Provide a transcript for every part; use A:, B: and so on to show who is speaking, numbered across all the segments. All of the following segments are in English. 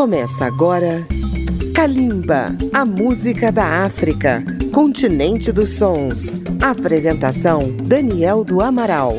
A: Começa agora Kalimba, a música da África, continente dos sons. Apresentação Daniel do Amaral.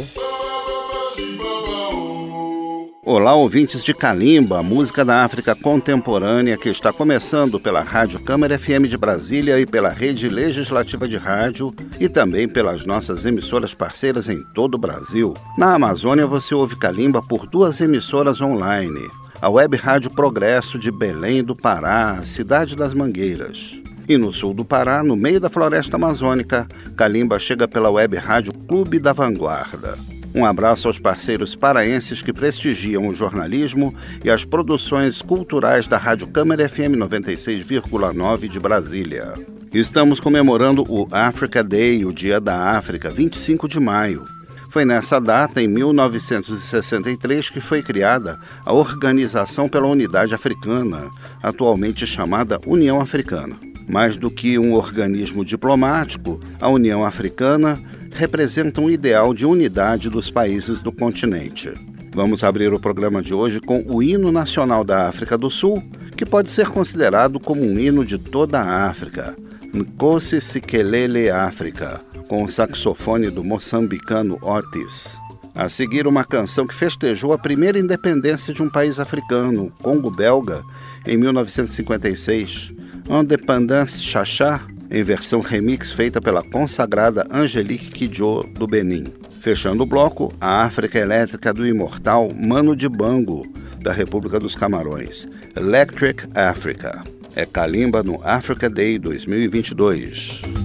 B: Olá, ouvintes de Kalimba, música da África contemporânea que está começando pela Rádio Câmara FM de Brasília e pela Rede Legislativa de Rádio e também pelas nossas emissoras parceiras em todo o Brasil. Na Amazônia você ouve Kalimba por duas emissoras online. A Web Rádio Progresso de Belém do Pará, cidade das Mangueiras. E no sul do Pará, no meio da floresta amazônica, Kalimba chega pela Web Rádio Clube da Vanguarda. Um abraço aos parceiros paraenses que prestigiam o jornalismo e as produções culturais da Rádio Câmara FM 96,9 de Brasília. Estamos comemorando o Africa Day, o Dia da África, 25 de maio. Foi nessa data, em 1963, que foi criada a Organização pela Unidade Africana, atualmente chamada União Africana. Mais do que um organismo diplomático, a União Africana representa um ideal de unidade dos países do continente. Vamos abrir o programa de hoje com o hino nacional da África do Sul, que pode ser considerado como um hino de toda a África, Nkosi Sikelele África, com o saxofone do moçambicano Otis. A seguir, uma canção que festejou a primeira independência de um país africano, Congo-Belga, em 1956, Independance Chachá, em versão remix feita pela consagrada Angelique Kidjo do Benin. Fechando o bloco, a África Elétrica do imortal Mano de Bango, da República dos Camarões, Electric Africa. É Kalimba no Africa Day 2022.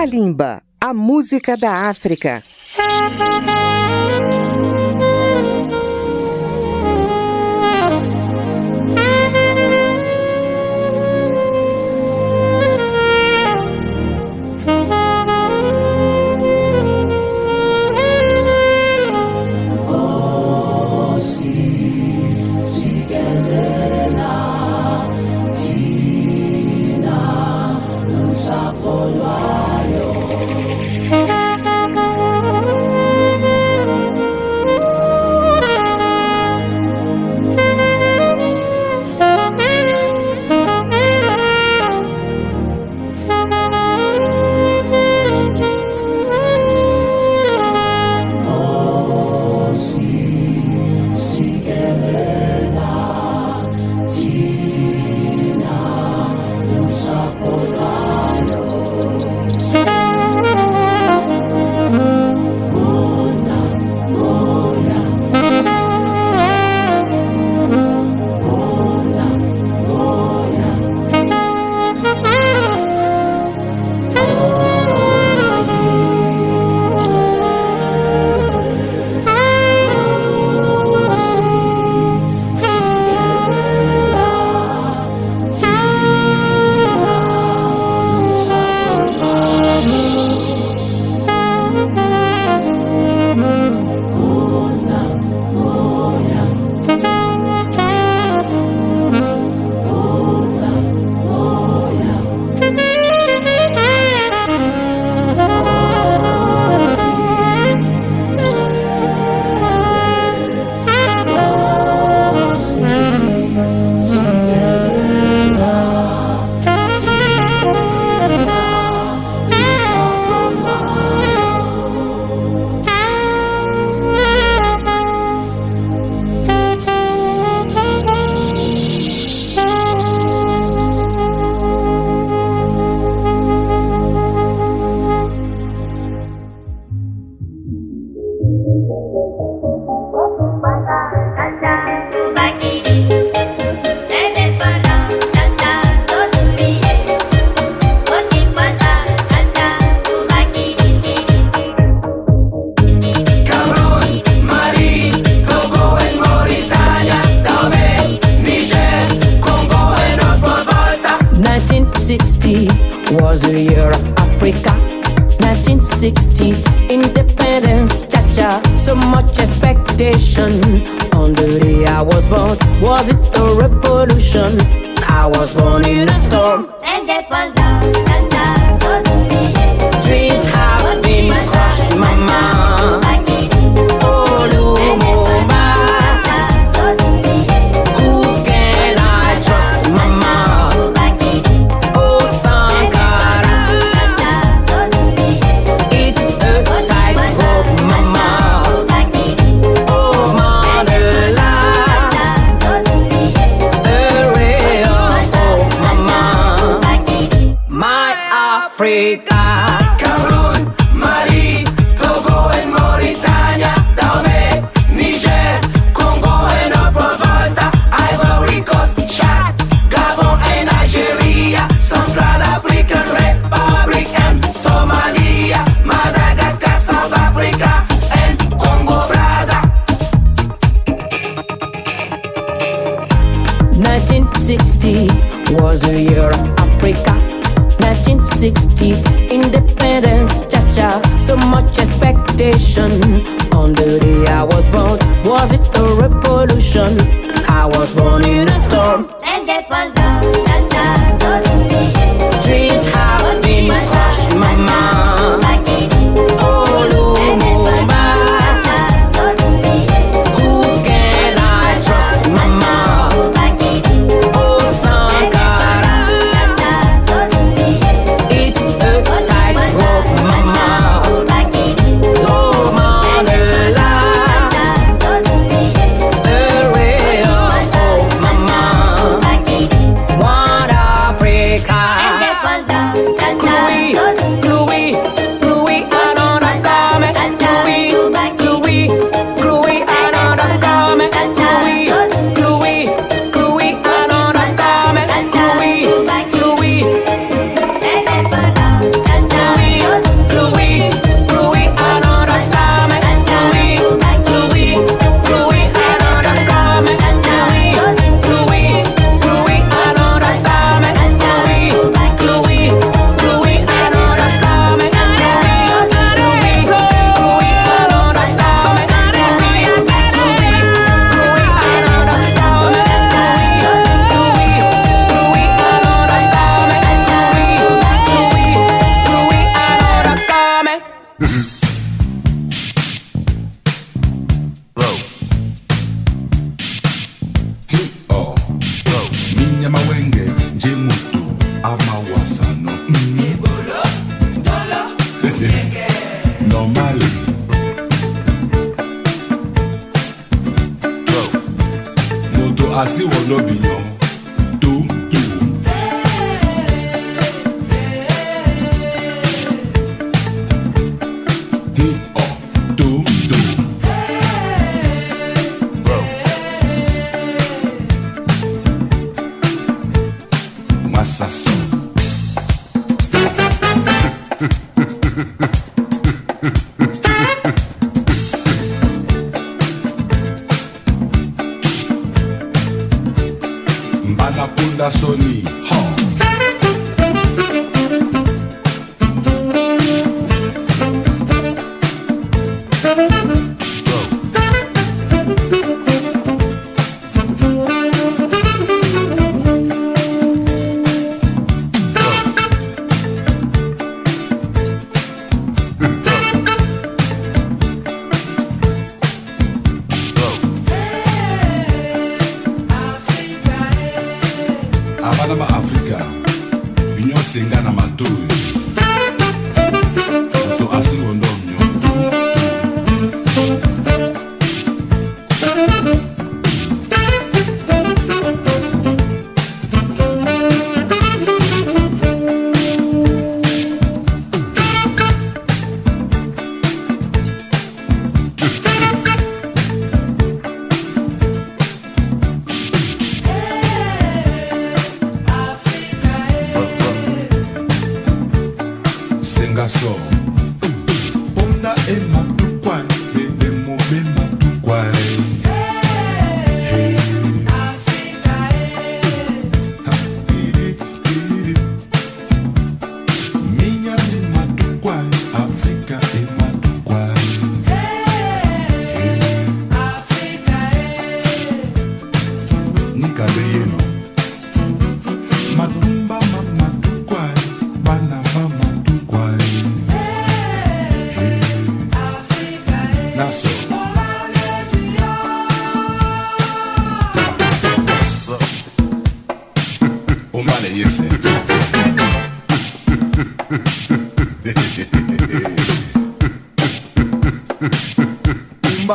A: Kalimba, a música da África.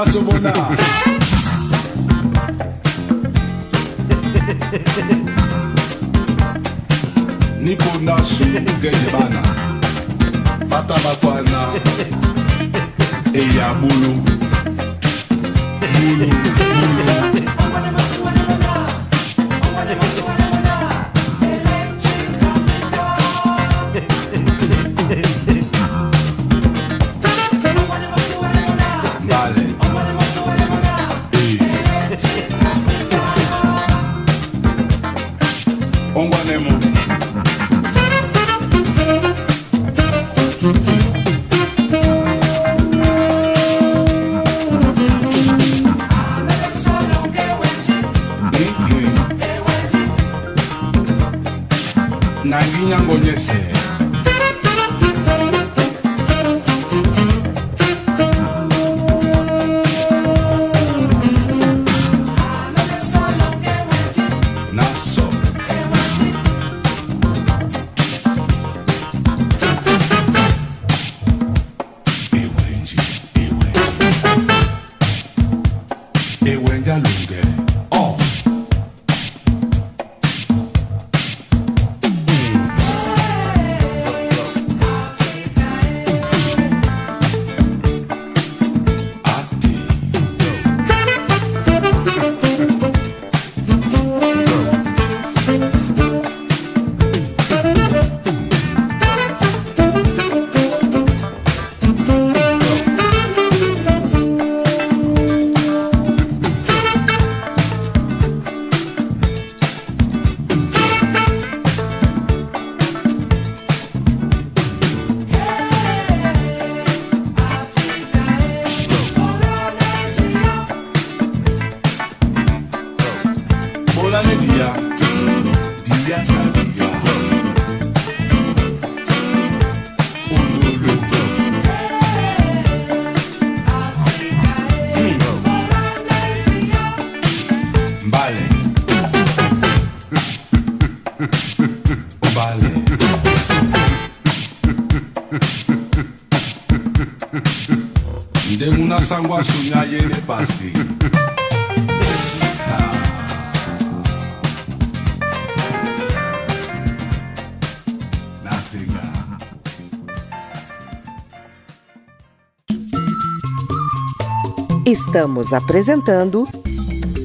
C: impossible now. ngangonyezela
D: sangwa sunya yele pasi
A: Estamos apresentando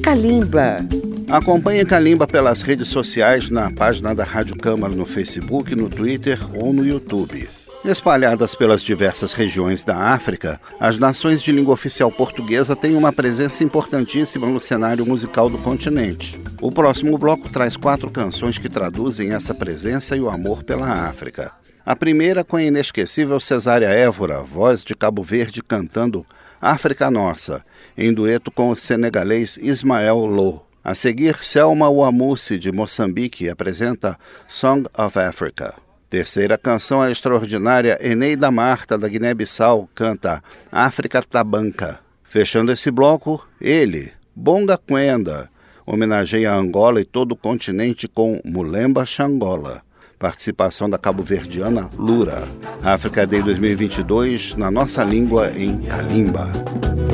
A: Kalimba.
B: Acompanhe Kalimba pelas redes sociais na página da Rádio Câmara no Facebook, no Twitter ou no YouTube. Espalhadas pelas diversas regiões da África, as nações de língua oficial portuguesa têm uma presença importantíssima no cenário musical do continente. O próximo bloco traz quatro canções que traduzem essa presença e o amor pela África. A primeira com a inesquecível Cesária Évora, voz de Cabo Verde cantando África Nossa, em dueto com o senegalês Ismael Lo. A seguir, Selma Wamusi, de Moçambique, apresenta Song of Africa. Terceira canção, a extraordinária Eneida Marta, da Guiné-Bissau, canta África Tabanca. Fechando esse bloco, ele, Bonga Quenda, homenageia Angola e todo o continente com Mulemba Xangola. Participação da cabo-verdiana Lura. África Day 2022 na nossa língua em Kalimba.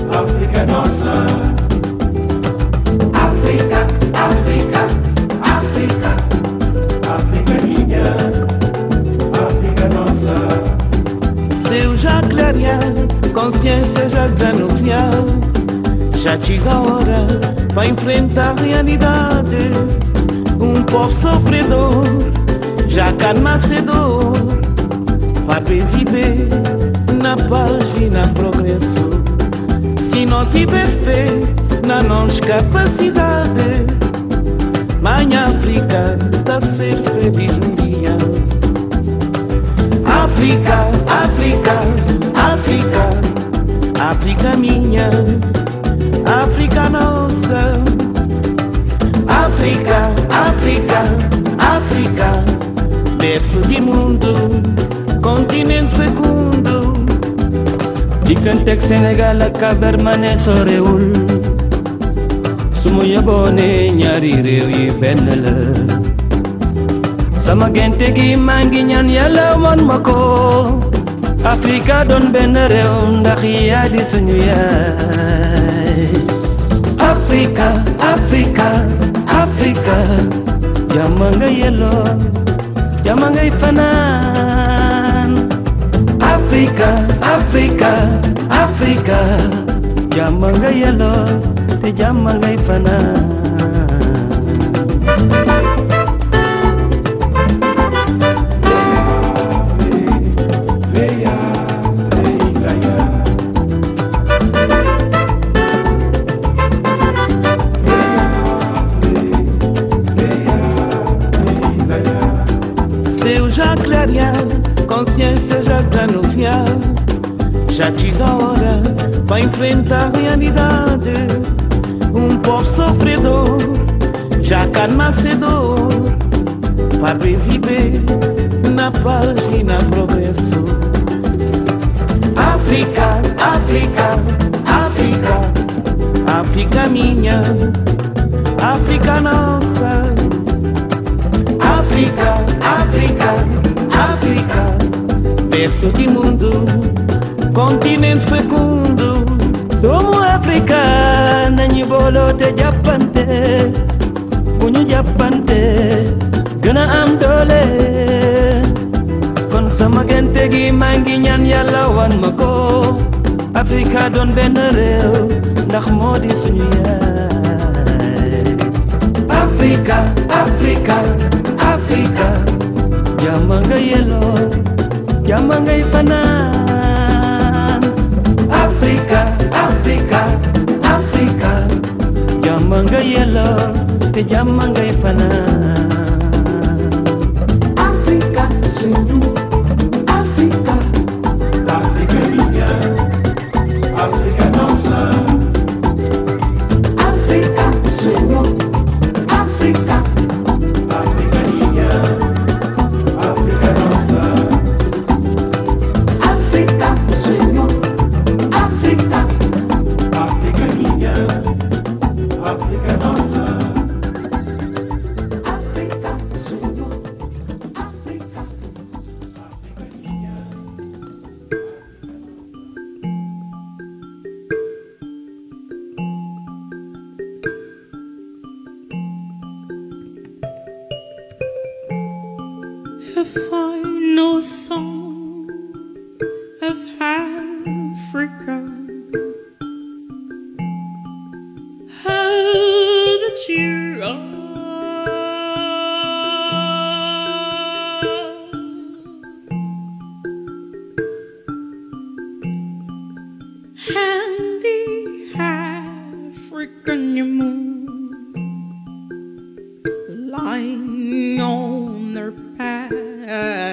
E: África nossa.
F: Consciência já desanuviar. Já chega a hora para enfrentar a realidade. Um povo sofredor, já cá nascedor, para viver na paz e na progresso. Se não tiver fé na nossa capacidade, Mãe África está a ser feliz um dia. África, África, África minha, África. África, África, África, berço de mundo, continente fecundo. De Cantex, Senegal, Cabermané, Soreul. Sumuya bone, nyari rewi benele. sama gente gi mangi ñaan yàlla won ma Afrika doon benn réew ndax yaa di suñu yaay Afrika Afrika Afrika jàmm nga yelloo jàmm ngay fanaan Afrika Afrika Afrika jàmm nga yelloo te jàmm ngay fanaan jàppante buñu ñu gëna am doole kon sama gente gi ma ngi ñaan yalla wan mako Afrika don ben rew ndax modi suñu ya Afrika Afrika Afrika. Jàmm nga yelo jàmm ngay fanan Afrika Afrika. mangayelo te
E: llaman gaifana África
G: Africa,
H: duda منها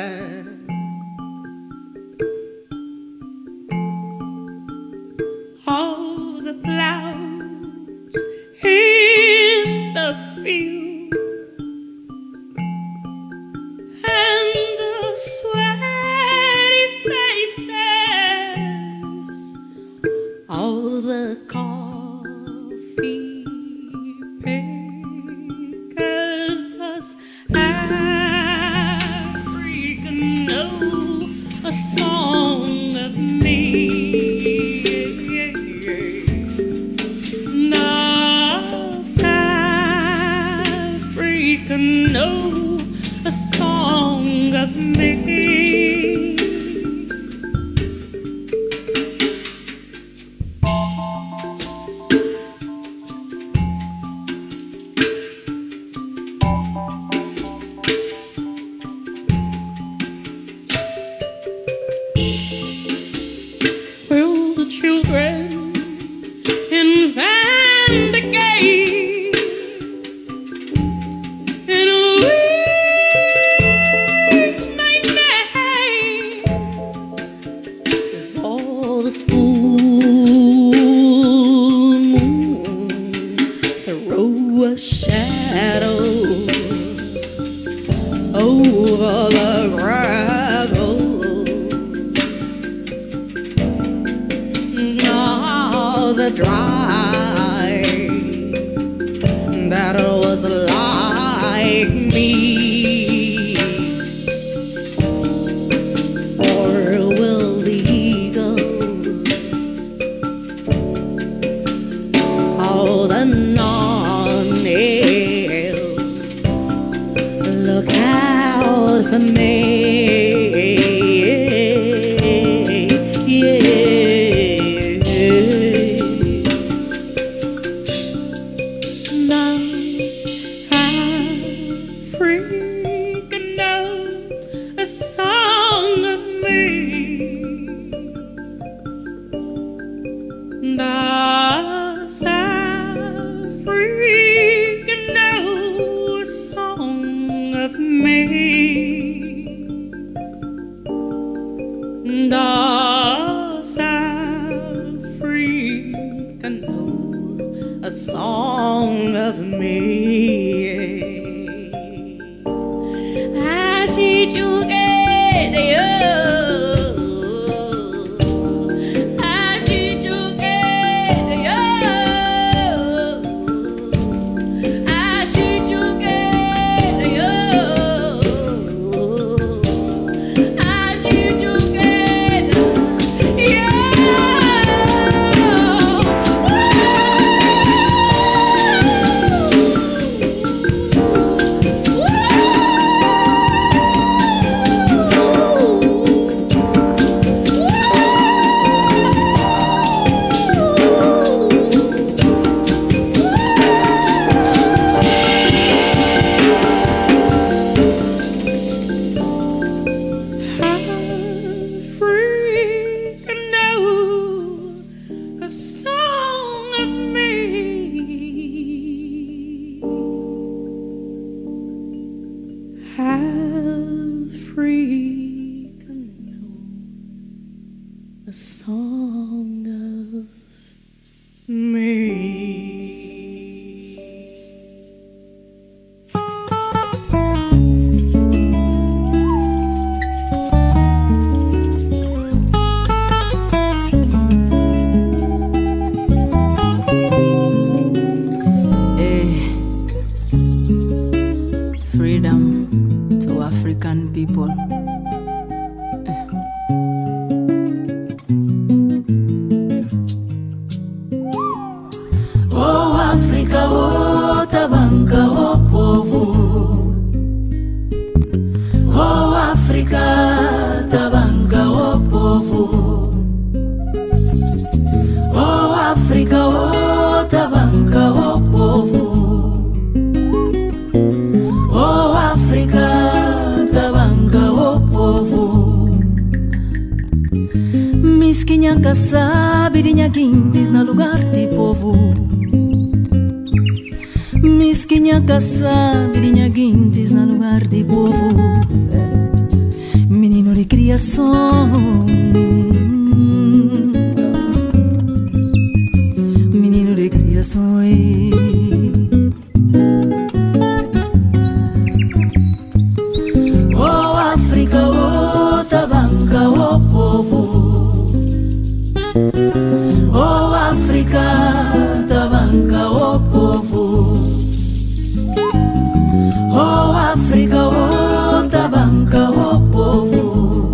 H: povo.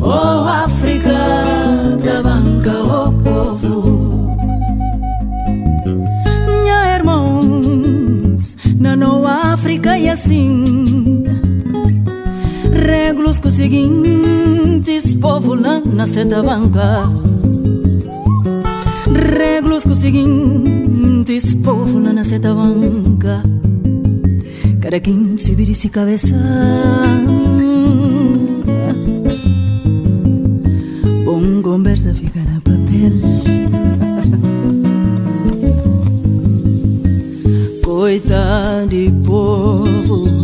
H: Oh África da banca, oh povo. Minha irmãos, na no África e assim. Regulos com seguintes povo lá na seta banca. Regulos com seguintes povo lá na seta banca. Para quem se vira se cabeza. Bom conversa fica na papel. Coitado de povo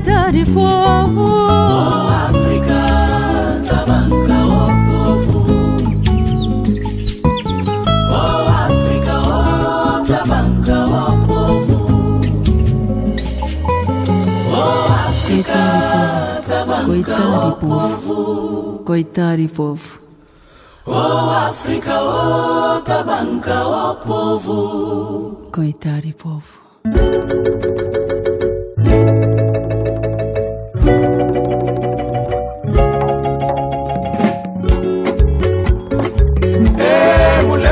H: povo, coitado de povo. Povo. Oh África, povo. África, povo. Coitado de povo. Oh África, oh tabanca, oh povo. Coitado de povo.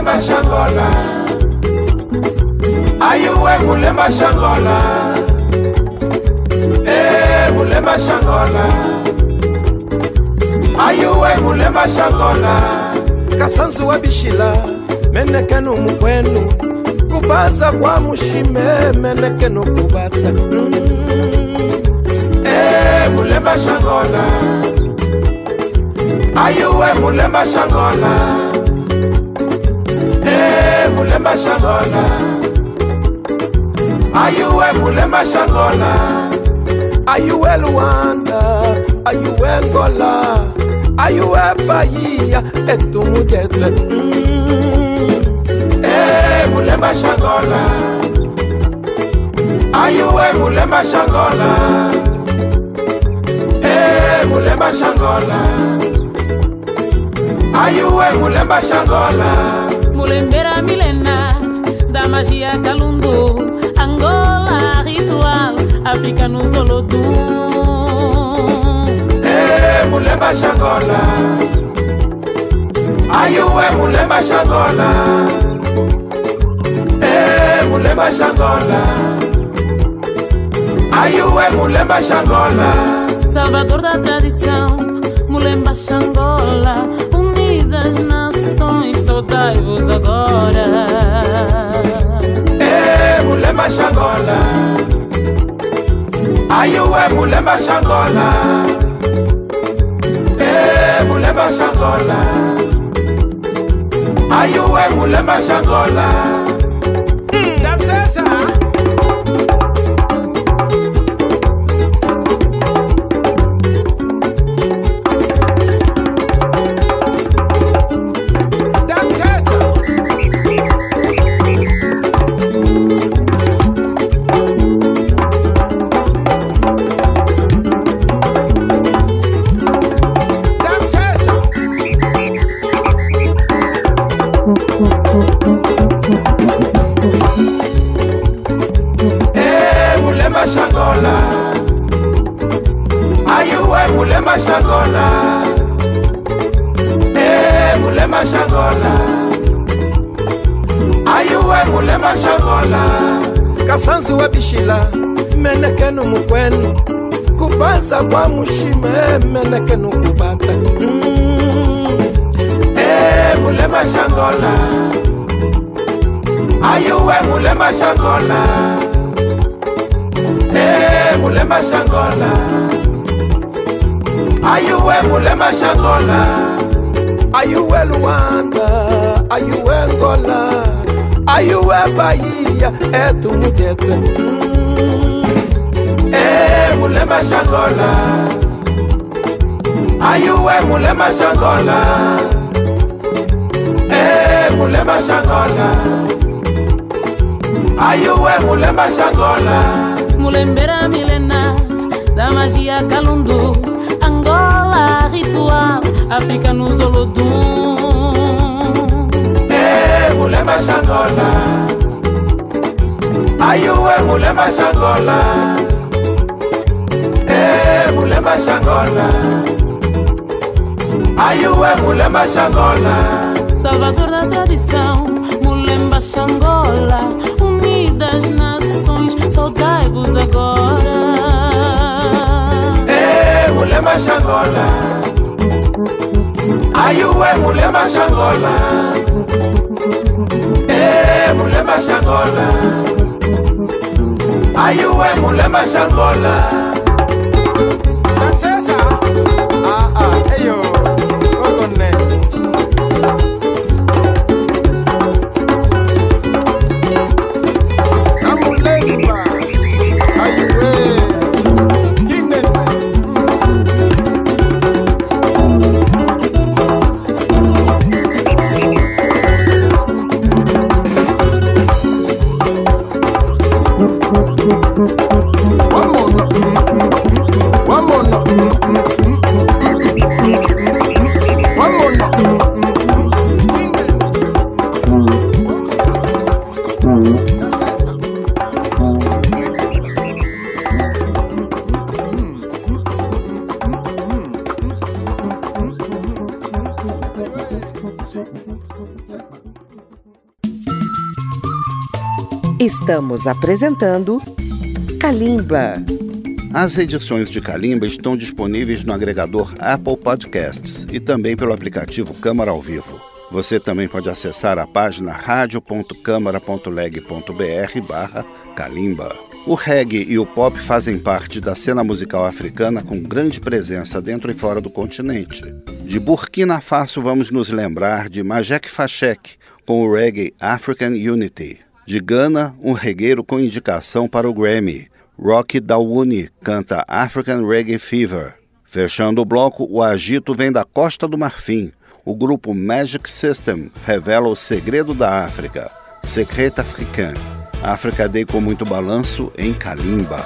I: Mulemba shangola. Ayuwe mulemba shangola? Eh, mulemba shangola. Ayuwe mulemba shangola? Kasanzu wa bishila menekenu mukwenu. Kubaza kwa mushime menekenu kubata. Mm. Eh, mulemba shangola. Ayuwe mulemba shangola mulemba shangola ayuwe mulemba shangola ayuwe luanda ayuwe ngola ayuwe bahia? Etumujetle mm. Eh, mulemba shangola ayuwe mulemba shangola Eh, mulemba shangola ayuwe mulemba shangola
J: Mulembera milena magia Kalundu, Angola, ritual, África no Solodum.
I: É eh, mulher Baxangola, Ai ué eh, mulher Baxangola, é eh, mulher Baxangola, Ai ué mulher Baxangola.
J: Salvador da tradição, mulher Baxangola, unidas nações, saudai-vos agora.
I: Mulemba shangola ayuwe mulemba shangola Eh, mulemba shangola ayuwe mulemba shangola sakwa mushima emeleke nokubaka mulema shangola ayuwe mulema shangola mulema shangola ayuwe mulema shangola ayuwe luwanda ayuwe ngola ayuwe bayiya etumujete mm. mulemba xangola ayuwe mulemba xangola e eh, mulemba xangola ayuwe mulemba xangola
J: mulembera milena da magia calundu angola ritual áfrica no zolodum e
I: eh, mulemba xangola ayuwe mulemba xangola mulemba xangola Aiué, mulemba xangola
J: Salvador da tradição, mulemba xangola Unidas nações, saudai-vos agora.
I: Ei, mulemba xangola Aiué, mulemba xangola Ei, mulemba xangola Aiué, mulemba
K: xangola
A: Estamos apresentando Kalimba.
L: As edições de Kalimba estão disponíveis no agregador Apple Podcasts e também pelo aplicativo Câmara ao Vivo. Você também pode acessar a página radio.câmara.leg.br barra Kalimba. O reggae e o pop fazem parte da cena musical africana com grande presença dentro e fora do continente. De Burkina Faso vamos nos lembrar de Majek Fashek com o reggae African Unity. De Gana, um regueiro com indicação para o Grammy. Rocky Dawuni canta African Reggae Fever. Fechando o bloco, o agito vem da Costa do Marfim. O grupo Magic System revela o segredo da África, Secret Africain. África Day com muito balanço em Kalimba.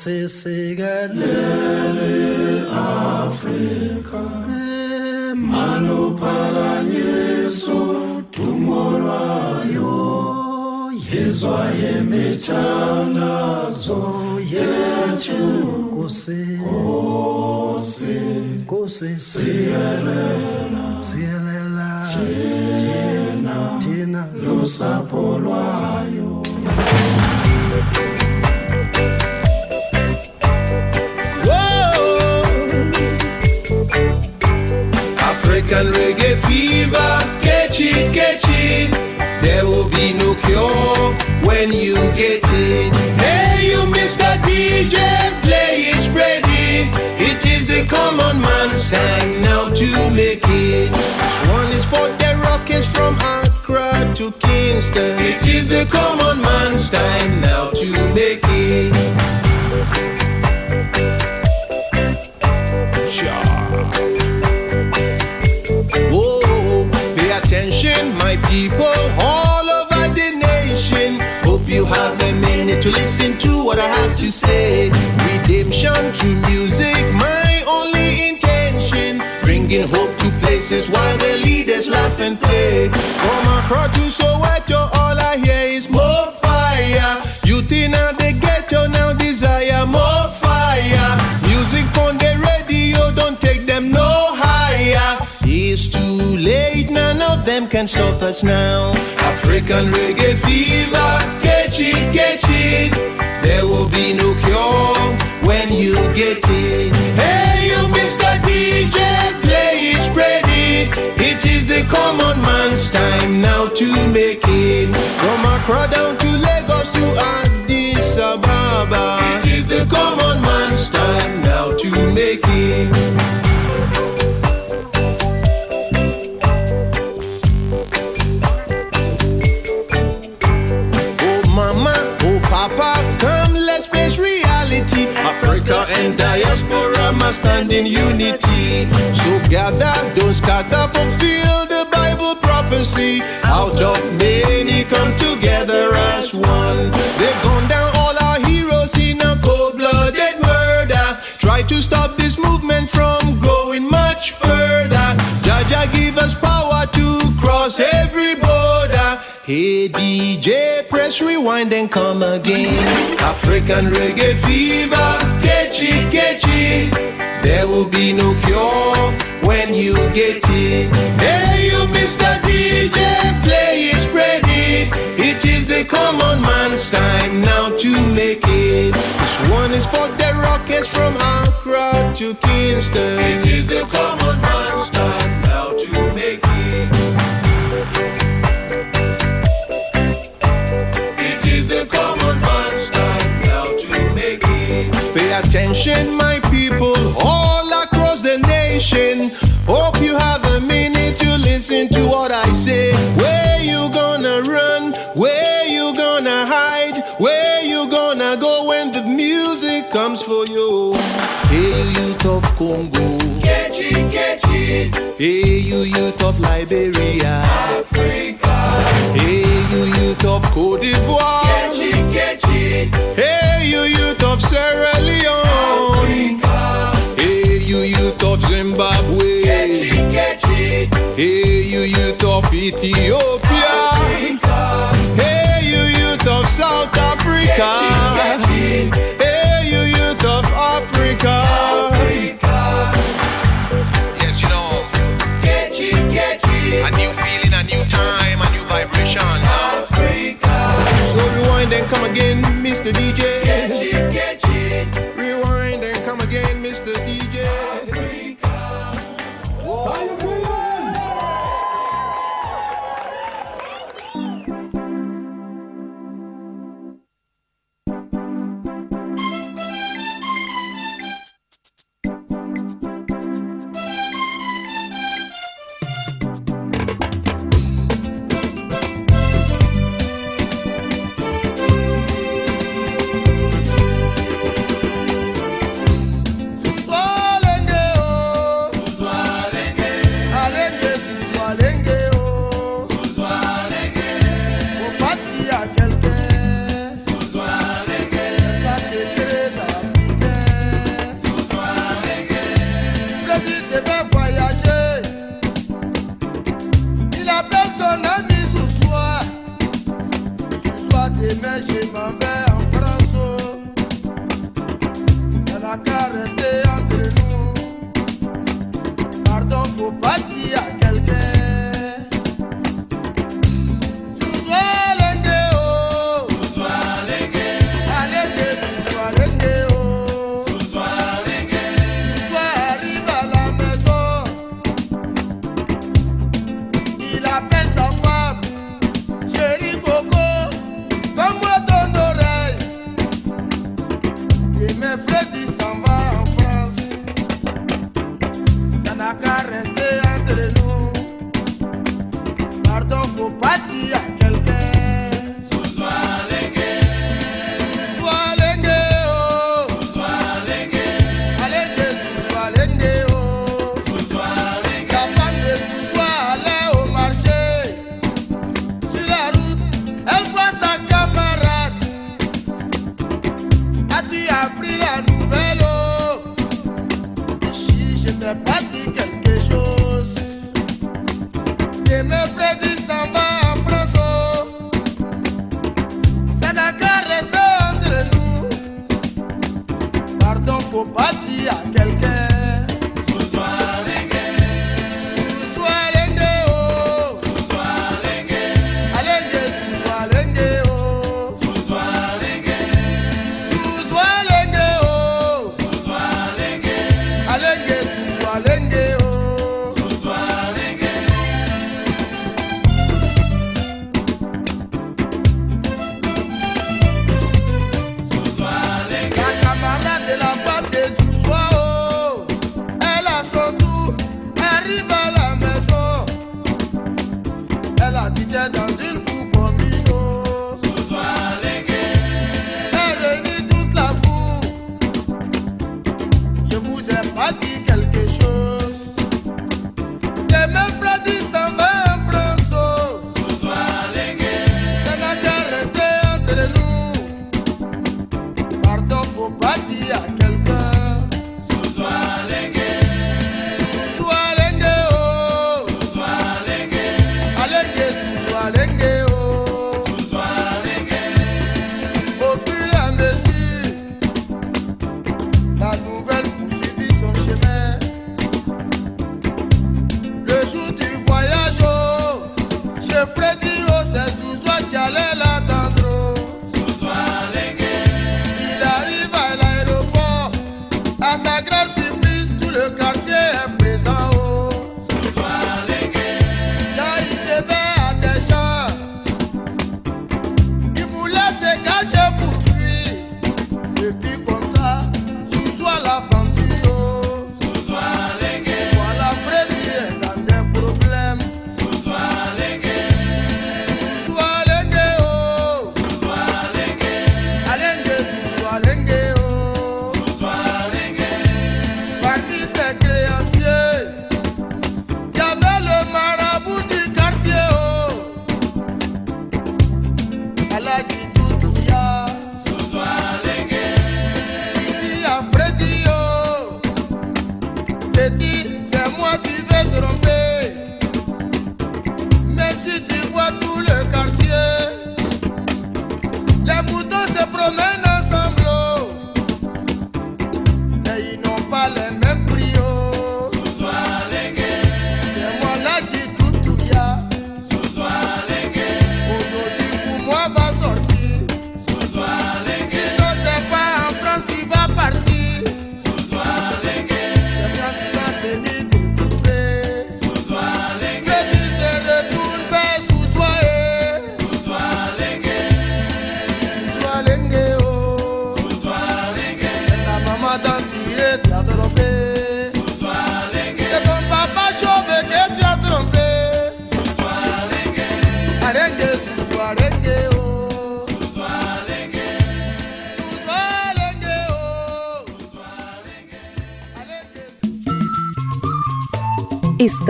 M: Kosikelele Afrika Manuphakanyiso dumo lwayo Yizwa yemithandazo yethu Kosi Kosi Kosi siyelela siyelela thina thina lusapho lwayo
N: African reggae fever, catch it, catch it. There will be no cure when you get it. Hey, you Mr. DJ, play it, spread it. It is the common man's time now to make it. This one is for the rockets from Accra to Kingston. It is the common man's time now to make it. Through music, my only intention. Bringing hope to places while the leaders laugh and play. From Accra to Soweto, all I hear is more fire. Youth in the ghetto now desire more fire. Music on the radio, don't take them no higher. It's too late, none of them can stop us now. African reggae fever, catchy, it, And diaspora must stand in unity. So gather, don't scatter, fulfill the Bible prophecy. Out of many come together as one. Hey DJ, press rewind and come again. African reggae fever, catch it, catch it. There will be no cure when you get it. Hey, you Mr. DJ, play it, spread it. It is the common man's time now to make it. This one is for the rockets from Accra to Kingston. It is the common man's attention, my people, all across the nation. Hope you have a minute to listen to what I say. Where you gonna run? Where you gonna hide? Where you gonna go when the music comes for you? Hey,
O: youth of Congo. Kechi, Kechi. Hey, you youth of Liberia. Africa. Hey, you youth of Cote d'Ivoire. Kechi, Kechi. Hey, you youth of Sierra Zimbabwe. Hey you youth of Ethiopia. Hey you youth of South Africa. Hey you youth of Africa.
N: Yes you know. A new feeling, a new time, a new vibration.
O: Africa So rewind and come again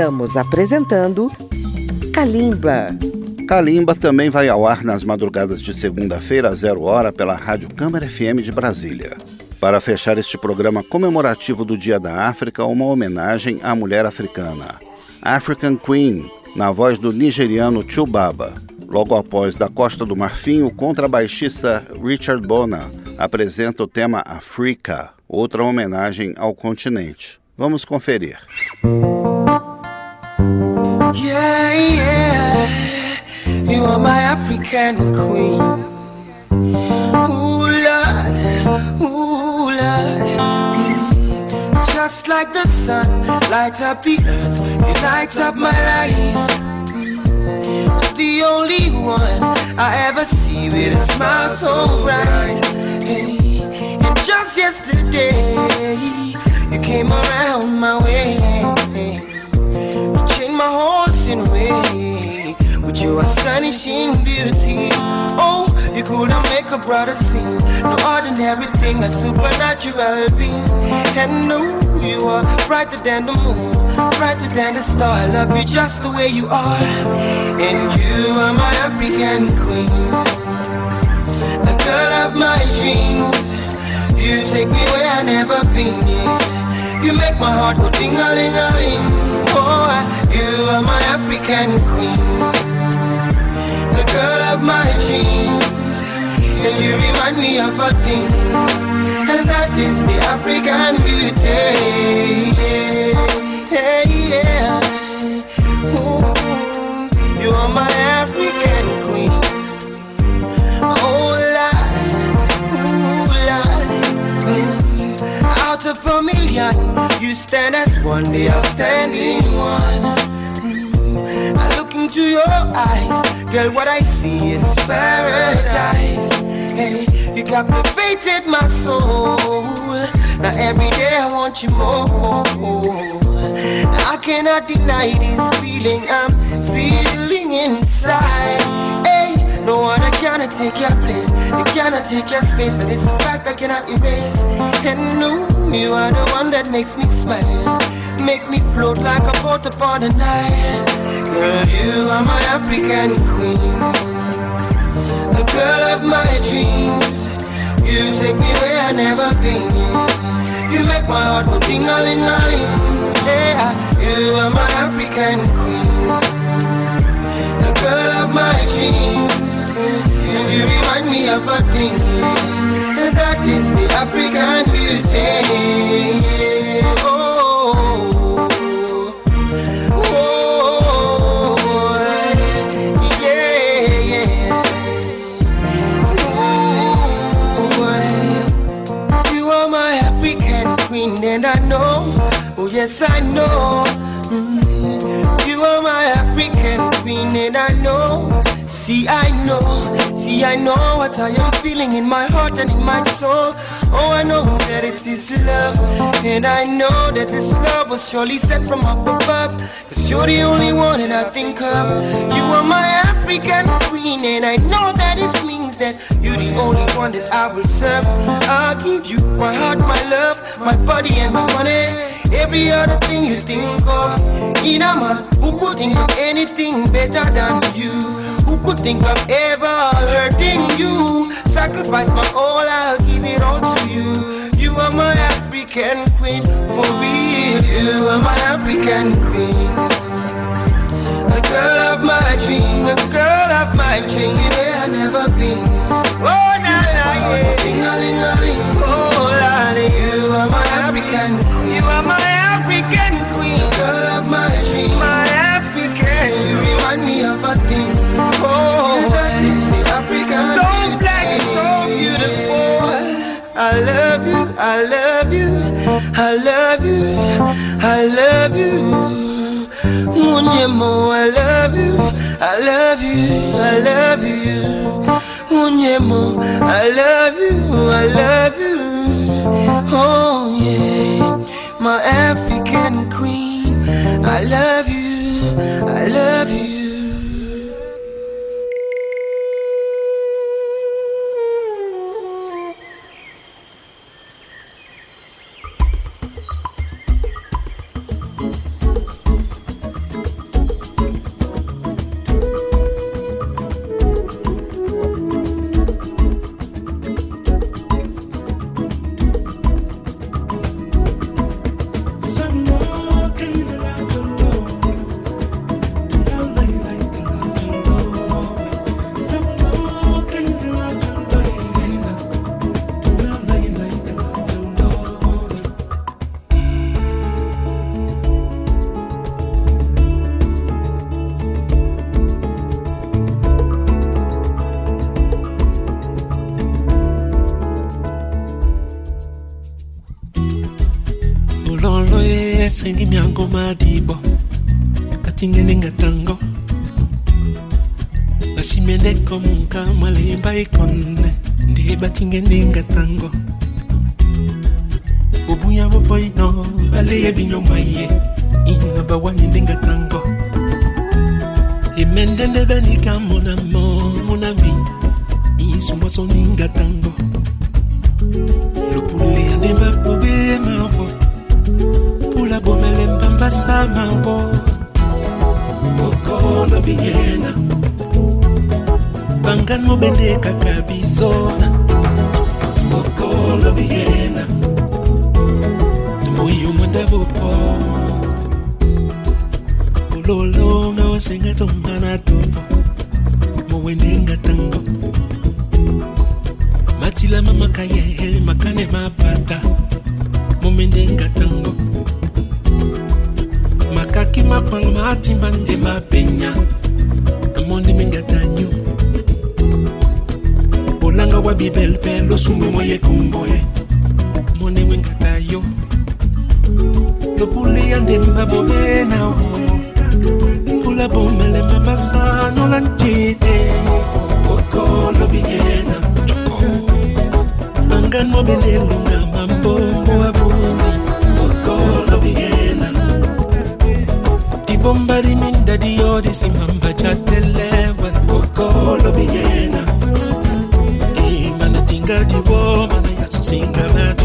A: Estamos apresentando Kalimba.
B: Kalimba também vai ao ar nas madrugadas de segunda-feira a zero hora pela Rádio Câmara FM de Brasília. Para fechar este programa comemorativo do Dia da África, uma homenagem à mulher africana. African Queen, na voz do nigeriano Chubaba. Logo após Da Costa do Marfim, o contrabaixista Richard Bona apresenta o tema Africa, outra homenagem ao continente. Vamos conferir.
P: Yeah, yeah. You are my African queen. Ooh, Lord, ooh, Lord. Just like the sun, light up the earth, you light up my life. The only one I ever see with a smile so bright. Hey. And just yesterday, you came around my way. My horse in way with your astonishing beauty. Oh, you couldn't make a brother sing. No ordinary thing, a supernatural being. And no, you are brighter than the moon, brighter than the star. I love you just the way you are. And you are my African queen, the girl of my dreams. You take me where I never been. You make my heart go ding a ling a ling. Oh, I- you are my African queen, the girl of my dreams, and you remind me of a thing, and that is the African beauty. Yeah, yeah. Ooh, you are my African queen. Oh, Lord, ooh, Lord. Mm. Out of a million, you stand as one, they are standing eyes, girl, what I see is paradise. Hey, you captivated my soul. Now every day I want you more. I cannot deny this feeling I'm feeling inside. Hey, no one I cannot take your place. You cannot take your space. That is a fact I cannot erase. And no, you are the one that makes me smile. Make me float like a boat upon the Nile. Girl, you are my African queen. The girl of my dreams. You take me where I never been. You make my heart go ding a ling a ling. Yeah, you are my African queen. The girl of my dreams. And you remind me of a thing. And that is the yes, I know. Mm, you are my African queen, and I know. See, I know, see, I know what I am feeling in my heart and in my soul. Oh, I know that it's His love, and I know that this love was surely sent from up above. Cause you're the only one that I think of. You are my African queen, and I know that it means that you're the only one that I will serve. I'll give you my heart, my love, my body, and my money. Every other thing you think of. In a man who could think of anything better than you. Who could think of ever hurting you? Sacrifice my all, I'll give it all to you. You are my African queen, for real. You are my African queen. A girl of my dream, a girl of my dream, yeah, I've never been. Oh, la la, yeah. Oh, la la, you are my African queen. Are my African queen, girl of my dream, my African. You remind me of a thing. Oh, that is the African. So black, so beautiful. I love you, I love you, I love you, I love you. Munyemo, I love you, I love you, I love you. Munyemo, I love you, I love you. Oh yeah, my African queen, I love you, I love you.
Q: Tango. Matila mamakaye eh, makane mapata. Momendenga tango. Makaki makwanga matimba nde mapenya amonde mengatanyo bolanga wa bibel mpe losumbu moye komboye eh. mone wengatayo lopule ya ndemba bobenawo pula bomele mabasanola njete okolo biyena angan mobendelunga mambombo abuni okolo biyena dibomba diminda diyodi simamba jatelewan okolo biyena imana tinga dibo mana yasusinga matuku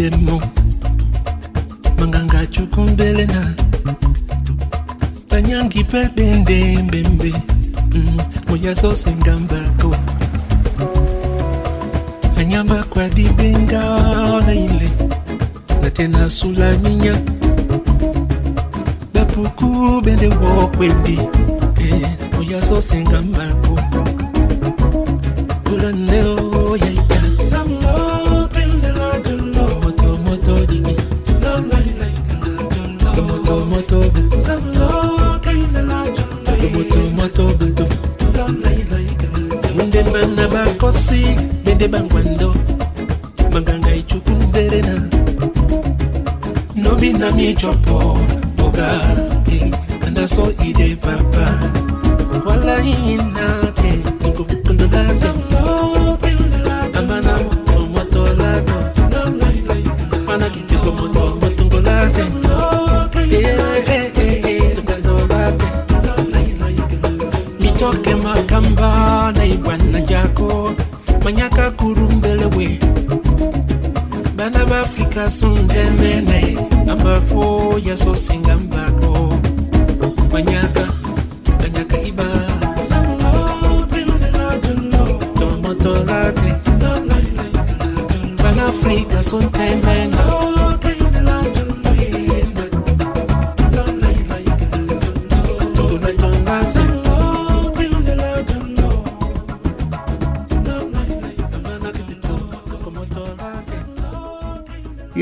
Q: demo. Manganga cukumbele na banyangi mpe bende mbembe mm, nobina michopo boga eh, anaso ide papa. Wala inake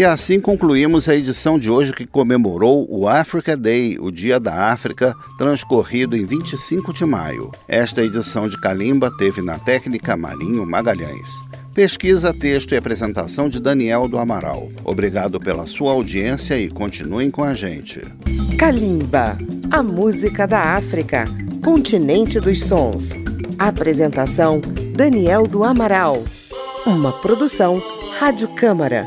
B: assim concluímos a edição de hoje que comemorou o Africa Day, o Dia da África, transcorrido em 25 de maio. Esta edição de Calimba teve na técnica Marinho Magalhães. Pesquisa, texto e apresentação de Daniel do Amaral. Obrigado pela sua audiência e continuem com a gente.
A: Kalimba, a música da África, continente dos sons. Apresentação: Daniel do Amaral. Uma produção Rádio Câmara,